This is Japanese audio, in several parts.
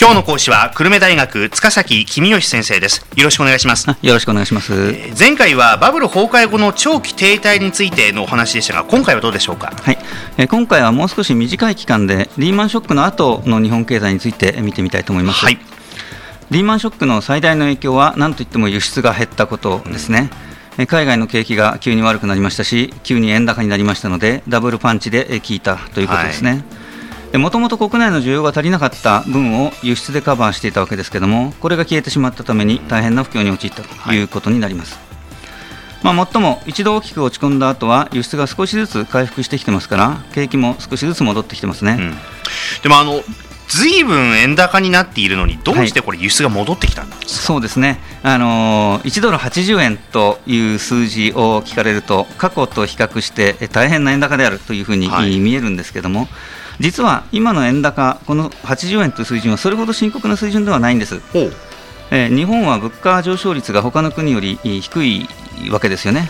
今日の講師は久留米大学塚崎公義先生です。よろしくお願いします。よろしくお願いします、えー前回はバブル崩壊後の長期停滞についてのお話でしたが今回はどうでしょうか？はい、えー今回はもう少し短い期間でリーマンショックの後の日本経済について見てみたいと思います、はい。リーマンショックの最大の影響は何といっても輸出が減ったことですね、えー海外の景気が急に悪くなりましたし急に円高になりましたのでダブルパンチでえー効いたということですね、もともと国内の需要が足りなかった分を輸出でカバーしていたわけですけどもこれが消えてしまったために大変な不況に陥ったということになります、まあ、もっとも一度大きく落ち込んだ後は輸出が少しずつ回復してきてますから景気も少しずつ戻ってきてますね、うん。でもあのずいぶん円高になっているのにどうしてこれ輸出が戻ってきたんですか、そうですね、あのー1ドル80円という数字を聞かれると、過去と比較してえ大変な円高であるというふうに、はい。見えるんですけども、実は今の円高、この80円という水準はそれほど深刻な水準ではないんです。えー日本は物価上昇率が他の国よりえー低いわけですよね。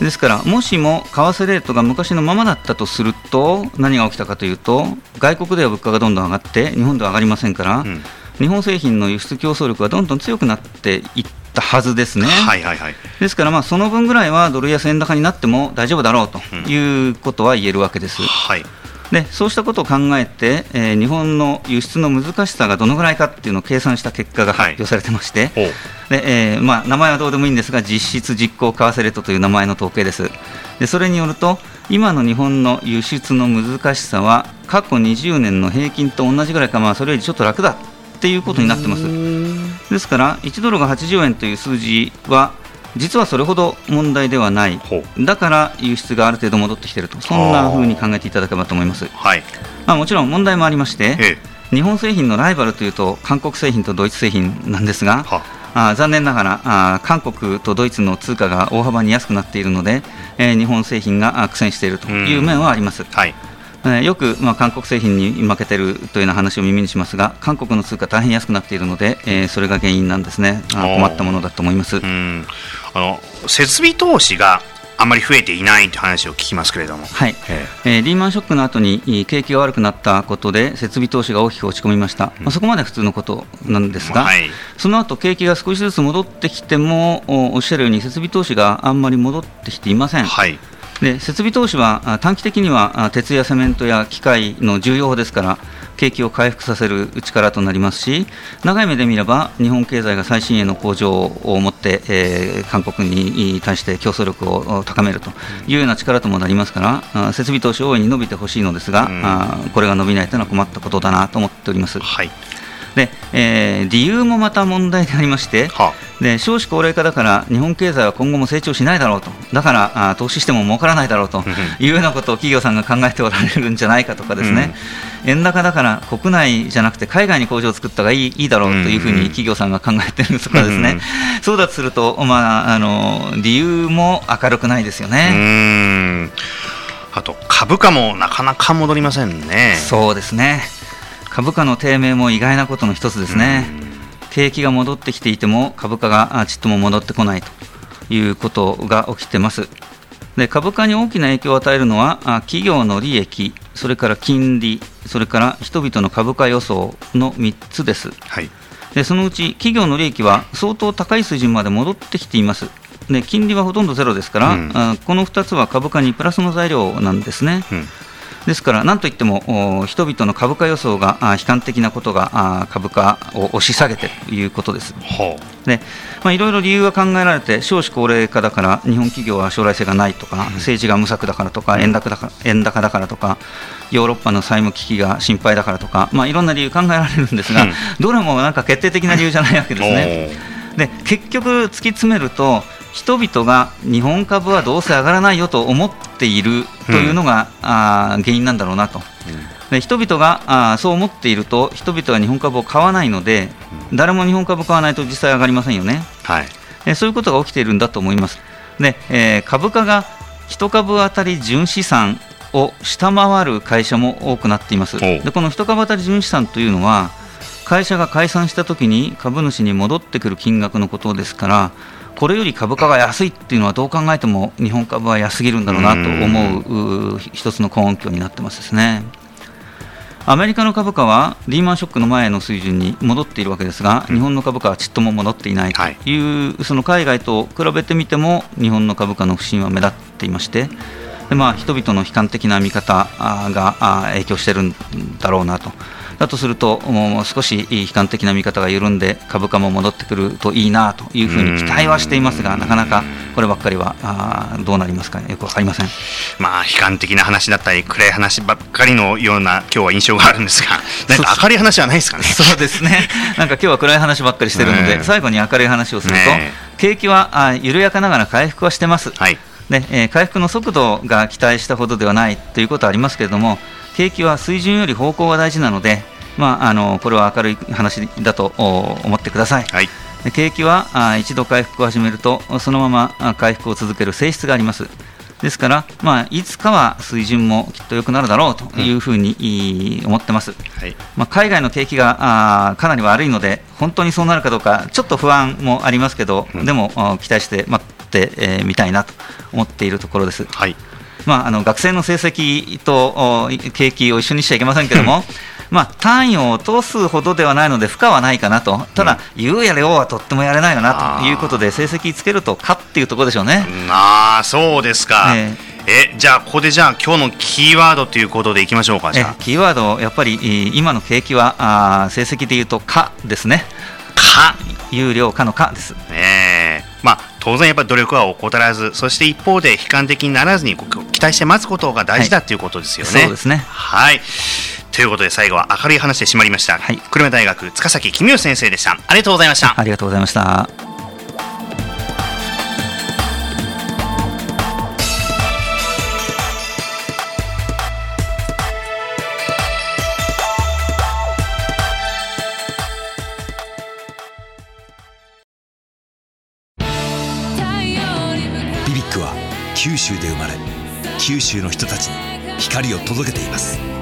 ですから、もしも為替レートが昔のままだったとすると、何が起きたかというと、外国では物価がどんどん上がって、日本では上がりませんから、うん日本製品の輸出競争力がどんどん強くなっていったはずですね。はいはいはいですから、まあ、その分ぐらいはドル安円高になっても大丈夫だろうということは言えるわけです。はいでそうしたことを考えて、えー日本の輸出の難しさがどのぐらいかっていうのを計算した結果が発表されてまして、ほうでえーまあ、名前はどうでもいいんですが、実質実行為替レートという名前の統計です。でそれによると、今の日本の輸出の難しさは、過去20年の平均と同じぐらいか、まあ、それよりちょっと楽だっていうことになってます。ですから、1ドルが80円という数字は、実はそれほど問題ではない、ほだから輸出がある程度戻ってきていると、そんな風に考えていただければと思います。はい。まあ、もちろん問題もありまして、ええ。日本製品のライバルというと、韓国製品とドイツ製品なんですが、はあ。ー残念ながらあー韓国とドイツの通貨が大幅に安くなっているので、えー日本製品があ苦戦しているという面はあります。はいえーよく、まあ、韓国製品に負けてるというような話を耳にしますが、韓国の通貨、大変安くなっているので、えーそれが原因なんですね、困ったものだと思います。うん。あの設備投資があんまり増えていないという話を聞きますけれども。はい。ええ。ーリーマンショックの後に景気が悪くなったことで設備投資が大きく落ち込みました、まあ、そこまで普通のことなんですが、はい。その後景気が少しずつ戻ってきてもおおっしゃるように設備投資があんまり戻ってきていません。はいで設備投資はあ短期的にはあ鉄やセメントや機械の重要ですから景気を回復させる力となりますし長い目で見れば日本経済が最新鋭の向上を持って、えー韓国に対して競争力をお高めるというような力ともなりますからあ設備投資大いに伸びてほしいのですが、うん。あこれが伸びないというのは困ったことだなと思っております。はい。でえー理由もまた問題でありまして、はで少子高齢化だから日本経済は今後も成長しないだろうと。だからあ投資しても儲からないだろうと。いうようなことを企業さんが考えておられるんじゃないかとかですね、円高だから国内じゃなくて海外に工場を作った方がいいいいだろうというふうに企業さんが考えてるとかですね、そうだとすると、まあ、あの理由も明るくないですようね。ん。あと株価もなかなか戻りませんね。そうですね。株価の低迷も意外なことの一つですね。景気が戻ってきていても株価があちっとも戻ってこないということが起きてます。で株価に大きな影響を与えるのはあ企業の利益、それから金利、それから人々の株価予想の3つです。はいでそのうち企業の利益は相当高い水準まで戻ってきています。で金利はほとんどゼロですから、うんあこの2つは株価にプラスの材料なんですね。うんですから、なんといってもお人々の株価予想があ悲観的なことがあ株価を押し下げているということです。ほでまあ、いろいろ理由が考えられて、少子高齢化だから日本企業は将来性がないとか、政治が無策だからとか、円高だから円高だからとか、ヨーロッパの債務危機が心配だからとか、まあ、いろんな理由考えられるんですが、うんどれもなんか決定的な理由じゃないわけうですね。で結局、突き詰めると、人々が日本株はどうせ上がらないよと思っているというのが、あー原因なんだろうなと。で人々があーそう思っていると、人々は日本株を買わないので、誰も日本株買わないと実際上がりませんよね。はいえそういうことが起きているんだと思います。で、えー株価が1株当たり純資産を下回る会社も多くなっています。おでこの1株当たり純資産というのは、会社が解散したときに株主に戻ってくる金額のことですから、これより株価が安いっていうのはどう考えても日本株は安すぎるんだろうなと思う一つの根拠になってますですね。アメリカの株価はリーマンショックの前の水準に戻っているわけですが、日本の株価はちっとも戻っていないという、はい、その海外と比べてみても、日本の株価の不振は目立っていまして、でまあ、人々の悲観的な見方が影響しているんだろうなと。だとすると、もう少し悲観的な見方が緩んで、株価も戻ってくるといいなというふうに期待はしていますが、なかなかこればっかりはあどうなりますか、よく分かりません、まあ、悲観的な話だったり、暗い話ばっかりのような、今日は印象があるんですが、なんか明るい話はないですかね？そうですね。なんか今日は暗い話ばっかりしてるので、最後に明るい話をすると、景気はあ緩やかながら回復はしてます。はい。でえー、回復の速度が期待したほどではないということはありますけれども、景気は水準より方向が大事なので、まあ、あのこれは明るい話だと思ってください。はい景気はあ一度回復を始めるとそのまま回復を続ける性質があります。ですから、まあ、いつかは水準もきっと良くなるだろうというふうに、思ってます、はい、まあ、海外の景気があかなり悪いので、本当にそうなるかどうか、ちょっと不安もありますけど、うん、でも期待して待ってみ、えー、たいなと思っているところです。はいまあ、あの学生の成績と景気を一緒にしちゃいけませんけども、まあ、単位を落とすほどではないので、負荷はないかなと、ただ、言うやれおうはとってもやれないよなということで、成績つけるとかっていうところでしょうね。ああ、そうですか。えーえじゃあここでじゃあ今日のキーワードということでいきましょうかじゃキーワードやっぱり今の景気はあ成績でいうと「か」ですね「か」有料かの「か」です。ねまあ当然やっぱり努力は怠らずそして一方で悲観的にならずに期待して待つことが大事だということですよね、はい、そうですね。はいということで最後は明るい話で締まりました、はい、久留米大学塚崎公義先生でした。ありがとうございました。ありがとうございました。BBIQ は九州で生まれ九州の人たちに光を届けています